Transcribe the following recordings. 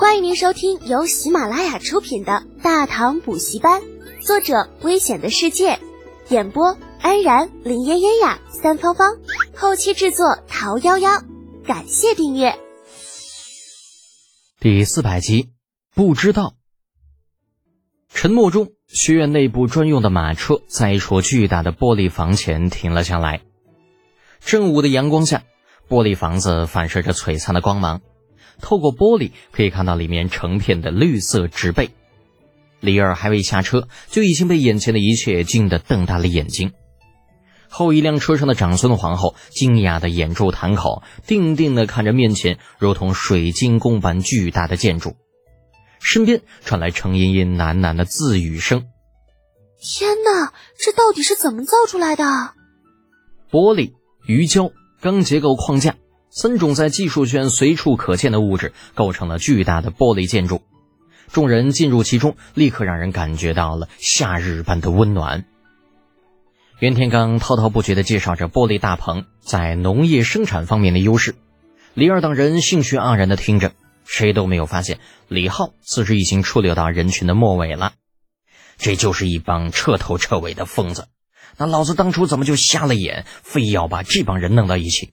欢迎您收听由喜马拉雅出品的《大唐补习班》，作者：危险的世界，演播：安然、林嫣嫣呀、三芳芳，后期制作：桃夭夭。感谢订阅。第四百集，不知道。沉默中，学院内部专用的马车在一处巨大的玻璃房前停了下来。正午的阳光下，玻璃房子反射着璀璨的光芒。透过玻璃可以看到里面成片的绿色植被。李二还未下车，就已经被眼前的一切惊得瞪大了眼睛。后一辆车上的长孙皇后惊讶的掩住潭口，定定的看着面前如同水晶宫般巨大的建筑。身边传来程茵茵喃喃的自语声：“天哪，这到底是怎么造出来的？”玻璃、鱼胶、钢结构框架。三种在技术圈随处可见的物质构成了巨大的玻璃建筑，众人进入其中，立刻让人感觉到了夏日般的温暖。袁天罡滔滔不绝地介绍着玻璃大棚在农业生产方面的优势，李二等人兴趣盎然地听着，谁都没有发现李浩此时已经出溜到人群的末尾了。这就是一帮彻头彻尾的疯子，那老子当初怎么就瞎了眼，非要把这帮人弄到一起？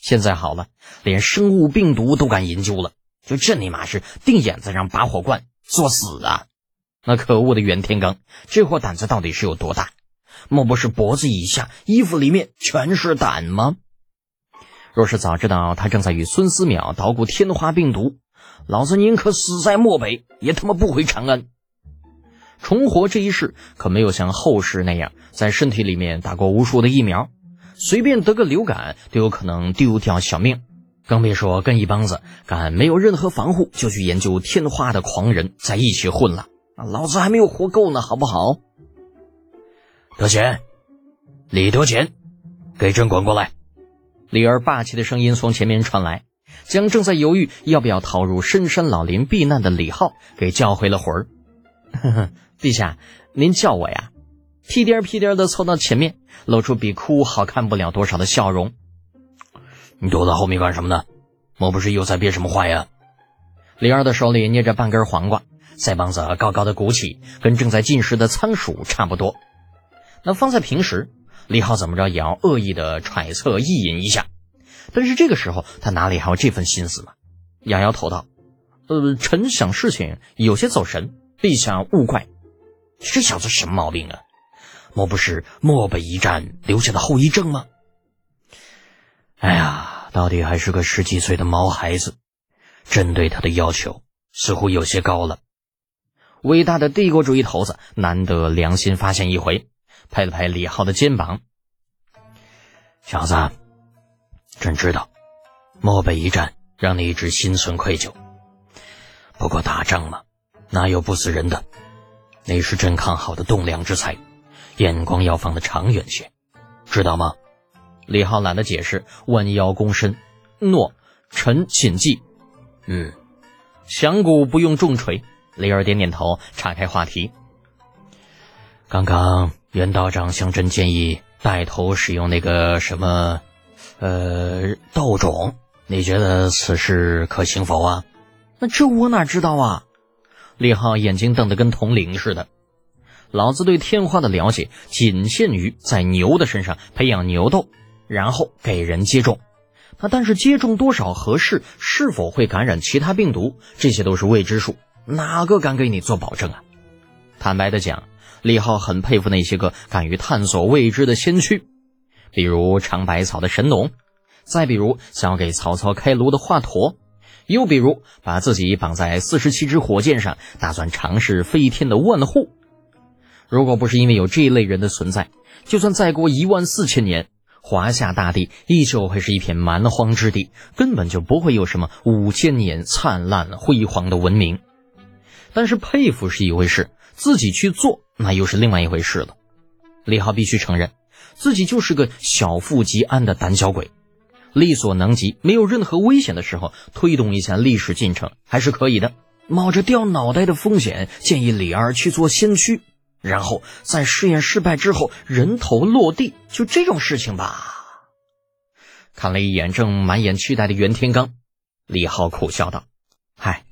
现在好了，连生物病毒都敢研究了，就这尼玛是定眼子上拔火罐作死啊！那可恶的袁天罡，这货胆子到底是有多大？莫不是脖子以下、衣服里面全是胆吗？若是早知道他正在与孙思邈捣鼓天花病毒，老子宁可死在漠北，也他妈不回长安。重活这一世可没有像后世那样在身体里面打过无数的疫苗。随便得个流感都有可能丢掉小命，更别说跟一帮子敢没有任何防护就去研究天花的狂人在一起混了。老子还没有活够呢，好不好？德贤，李德贤，给朕滚过来！李儿霸气的声音从前面传来，将正在犹豫要不要逃入深山老林避难的李浩给叫回了魂儿。呵呵，陛下，您叫我呀？屁颠屁颠的凑到前面，露出比哭好看不了多少的笑容。你躲在后面干什么呢？莫不是又在憋什么坏呀？李二的手里捏着半根黄瓜，腮帮子高高的鼓起，跟正在进食的仓鼠差不多。那放在平时，李浩怎么着也要恶意的揣测意淫一下，但是这个时候他哪里还有这份心思嘛？摇摇头道：“呃，臣想事情有些走神，陛下勿怪。这小子什么毛病啊？”莫不是漠北一战留下的后遗症吗？哎呀，到底还是个十几岁的毛孩子，朕对他的要求似乎有些高了。伟大的帝国主义头子难得良心发现一回，拍了拍李浩的肩膀：“小子，朕知道漠北一战让你一直心存愧疚，不过打仗嘛，哪有不死人的？那是朕看好的栋梁之才。”眼光要放得长远些，知道吗？李浩懒得解释，弯腰躬身，诺，臣谨记。嗯，响鼓不用重锤。雷儿点点头，岔开话题。刚刚袁道长向朕建议带头使用那个什么，呃，道种，你觉得此事可行否啊？那这我哪知道啊？李浩眼睛瞪得跟铜铃似的。老子对天花的了解仅限于在牛的身上培养牛痘，然后给人接种。那但是接种多少合适，是否会感染其他病毒，这些都是未知数，哪个敢给你做保证啊？坦白的讲，李浩很佩服那些个敢于探索未知的先驱，比如尝百草的神农，再比如想要给曹操开颅的华佗，又比如把自己绑在四十七支火箭上，打算尝试飞天的万户。如果不是因为有这一类人的存在，就算再过一万四千年，华夏大地依旧会是一片蛮荒之地，根本就不会有什么五千年灿烂辉煌的文明。但是佩服是一回事，自己去做那又是另外一回事了。李浩必须承认，自己就是个小富即安的胆小鬼，力所能及，没有任何危险的时候，推动一下历史进程还是可以的。冒着掉脑袋的风险，建议李二去做先驱。然后在试验失败之后，人头落地，就这种事情吧。看了一眼正满眼期待的袁天罡，李浩苦笑道：“嗨，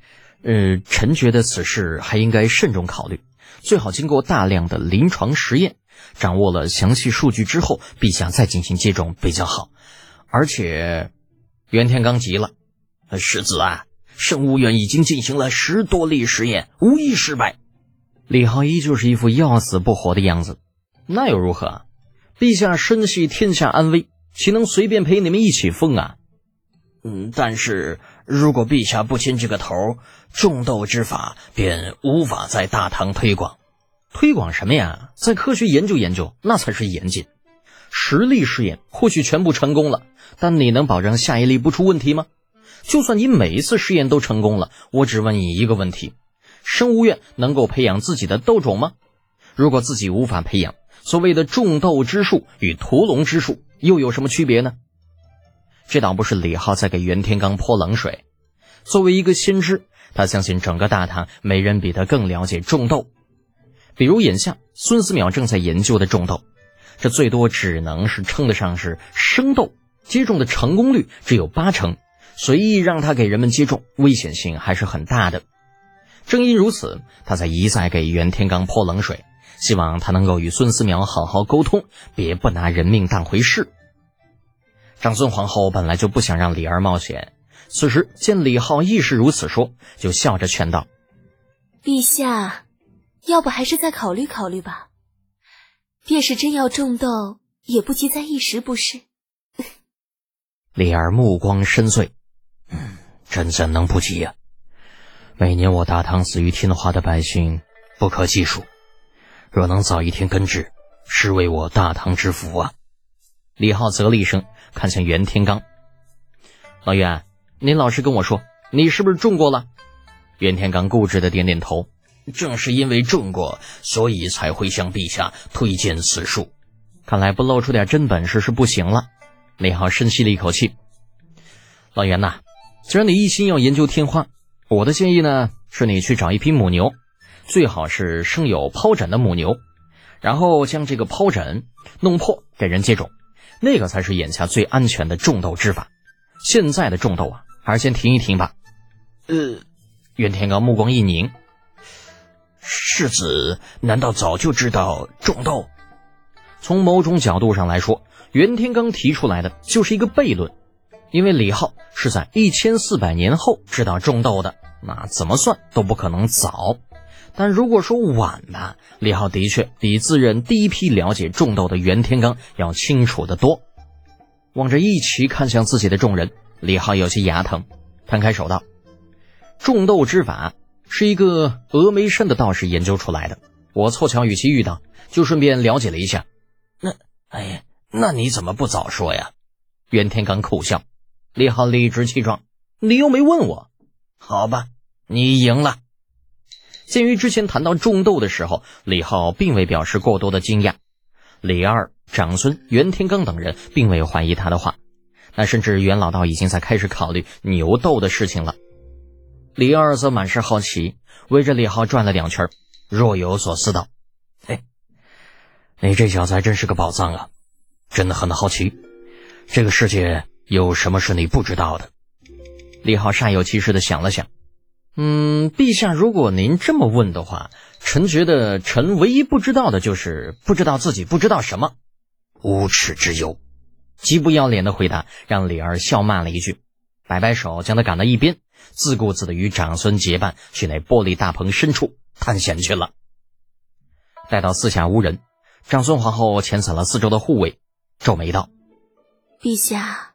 呃，臣觉得此事还应该慎重考虑，最好经过大量的临床实验，掌握了详细数据之后，陛下再进行接种比较好。而且，袁天罡急了：“世子啊，圣物院已经进行了十多例实验，无一失败。”李浩依旧是一副要死不活的样子。那又如何？陛下身系天下安危，岂能随便陪你们一起疯啊？嗯，但是如果陛下不亲这个头，种豆之法便无法在大唐推广。推广什么呀？在科学研究研究，那才是严谨。实力试验或许全部成功了，但你能保证下一例不出问题吗？就算你每一次试验都成功了，我只问你一个问题：生物院能够培养自己的豆种吗？如果自己无法培养，所谓的种豆之术与屠龙之术又有什么区别呢？这倒不是李浩在给袁天罡泼冷水。作为一个先知，他相信整个大唐没人比他更了解种豆。比如眼下孙思邈正在研究的种豆，这最多只能是称得上是生豆，接种的成功率只有八成，随意让他给人们接种，危险性还是很大的。正因如此，他才一再给袁天罡泼冷水，希望他能够与孙思邈好好沟通，别不拿人命当回事。长孙皇后本来就不想让李儿冒险，此时见李浩亦是如此说，就笑着劝道：“陛下，要不还是再考虑考虑吧。便是真要种豆，也不急在一时，不是？” 李儿目光深邃：“嗯，朕怎能不急呀？每年我大唐死于天花的百姓不可计数，若能早一天根治，是为我大唐之福啊！”李浩啧了一声。看向袁天罡，老袁，您老实跟我说，你是不是中过了？袁天罡固执的点点头，正是因为中过，所以才会向陛下推荐此术。看来不露出点真本事是不行了。李浩深吸了一口气，老袁呐，既然你一心要研究天花，我的建议呢，是你去找一批母牛，最好是生有疱疹的母牛，然后将这个疱疹弄破，给人接种。那个才是眼下最安全的种豆之法。现在的种豆啊，还是先停一停吧。呃，袁天罡目光一凝，世子难道早就知道种豆？从某种角度上来说，袁天罡提出来的就是一个悖论。因为李浩是在一千四百年后知道种豆的，那怎么算都不可能早。但如果说晚吧，李浩的确比自认第一批了解种豆的袁天罡要清楚的多。望着一齐看向自己的众人，李浩有些牙疼，摊开手道：“种豆之法是一个峨眉山的道士研究出来的，我凑巧与其遇到，就顺便了解了一下。那，哎呀，那你怎么不早说呀？”袁天罡苦笑，李浩理直气壮：“你又没问我，好吧，你赢了。”鉴于之前谈到种豆的时候，李浩并未表示过多的惊讶，李二、长孙、袁天罡等人并未怀疑他的话，那甚至袁老道已经在开始考虑牛豆的事情了。李二则满是好奇，围着李浩转了两圈，若有所思道：“嘿，你这小子还真是个宝藏啊！真的很好奇，这个世界有什么是你不知道的？”李浩煞有其事的想了想。嗯，陛下，如果您这么问的话，臣觉得臣唯一不知道的就是不知道自己不知道什么，无耻之尤！极不要脸的回答让李儿笑骂了一句，摆摆手将他赶到一边，自顾自的与长孙结伴去那玻璃大棚深处探险去了。待到四下无人，长孙皇后遣散了四周的护卫，皱眉道：“陛下，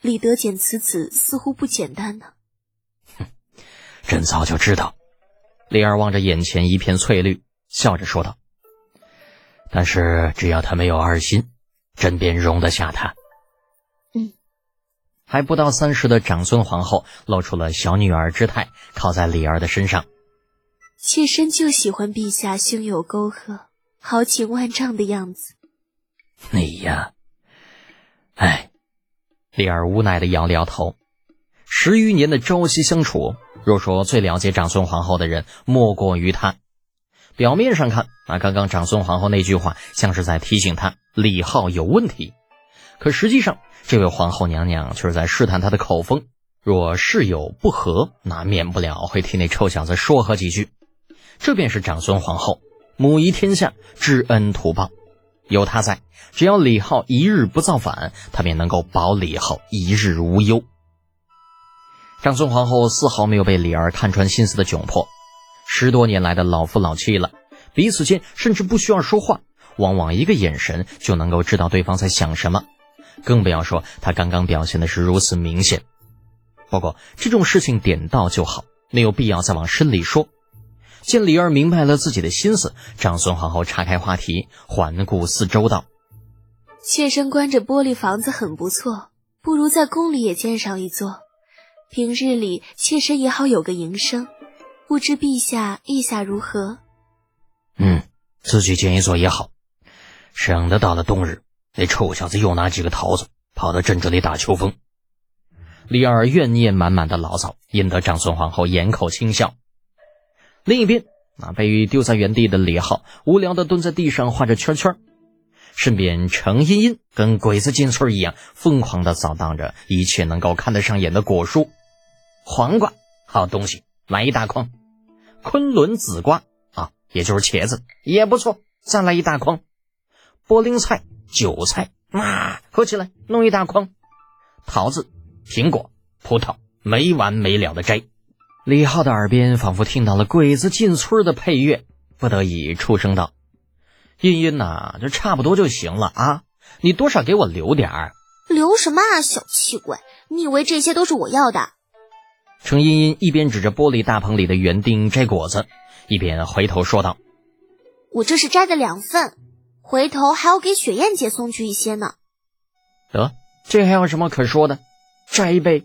李德简此子似乎不简单呢。”哼朕早就知道，李二望着眼前一片翠绿，笑着说道：“但是只要他没有二心，朕便容得下他。”嗯，还不到三十的长孙皇后露出了小女儿之态，靠在李儿的身上。妾身就喜欢陛下胸有沟壑、豪情万丈的样子。你呀，哎，李儿无奈的摇了摇头。十余年的朝夕相处。若说最了解长孙皇后的人，莫过于她。表面上看，那刚刚长孙皇后那句话像是在提醒她李浩有问题，可实际上，这位皇后娘娘却是在试探她的口风。若事有不和，那免不了会替那臭小子说和几句。这便是长孙皇后母仪天下，知恩图报。有他在，只要李浩一日不造反，他便能够保李浩一日无忧。长孙皇后丝毫没有被李儿看穿心思的窘迫，十多年来的老夫老妻了，彼此间甚至不需要说话，往往一个眼神就能够知道对方在想什么，更不要说他刚刚表现的是如此明显。不过这种事情点到就好，没有必要再往深里说。见李二明白了自己的心思，长孙皇后岔开话题，环顾四周道：“妾身观这玻璃房子很不错，不如在宫里也建上一座。平日里妾身也好有个营生，不知陛下意下如何？”“嗯，自己建一座也好，省得到了冬日，那臭小子又拿几个桃子跑到朕这里打秋风。”李二怨念满满的牢骚，引得长孙皇后掩口轻笑。另一边，啊被丢在原地的李浩无聊的蹲在地上画着圈圈，身边程茵茵跟鬼子进村一样疯狂的扫荡着一切能够看得上眼的果蔬，黄瓜好东西，来一大筐；昆仑紫瓜啊，也就是茄子也不错，再来一大筐；波棱菜、韭菜啊，合起来弄一大筐；桃子、苹果、葡萄，没完没了的摘。李浩的耳边仿佛听到了《鬼子进村》的配乐，不得已出声道：“茵茵呐，这差不多就行了啊，你多少给我留点儿。”“留什么啊，小气鬼！你以为这些都是我要的？”程茵茵一边指着玻璃大棚里的园丁摘果子，一边回头说道：“我这是摘的两份，回头还要给雪燕姐送去一些呢。”“得，这还有什么可说的？摘呗。”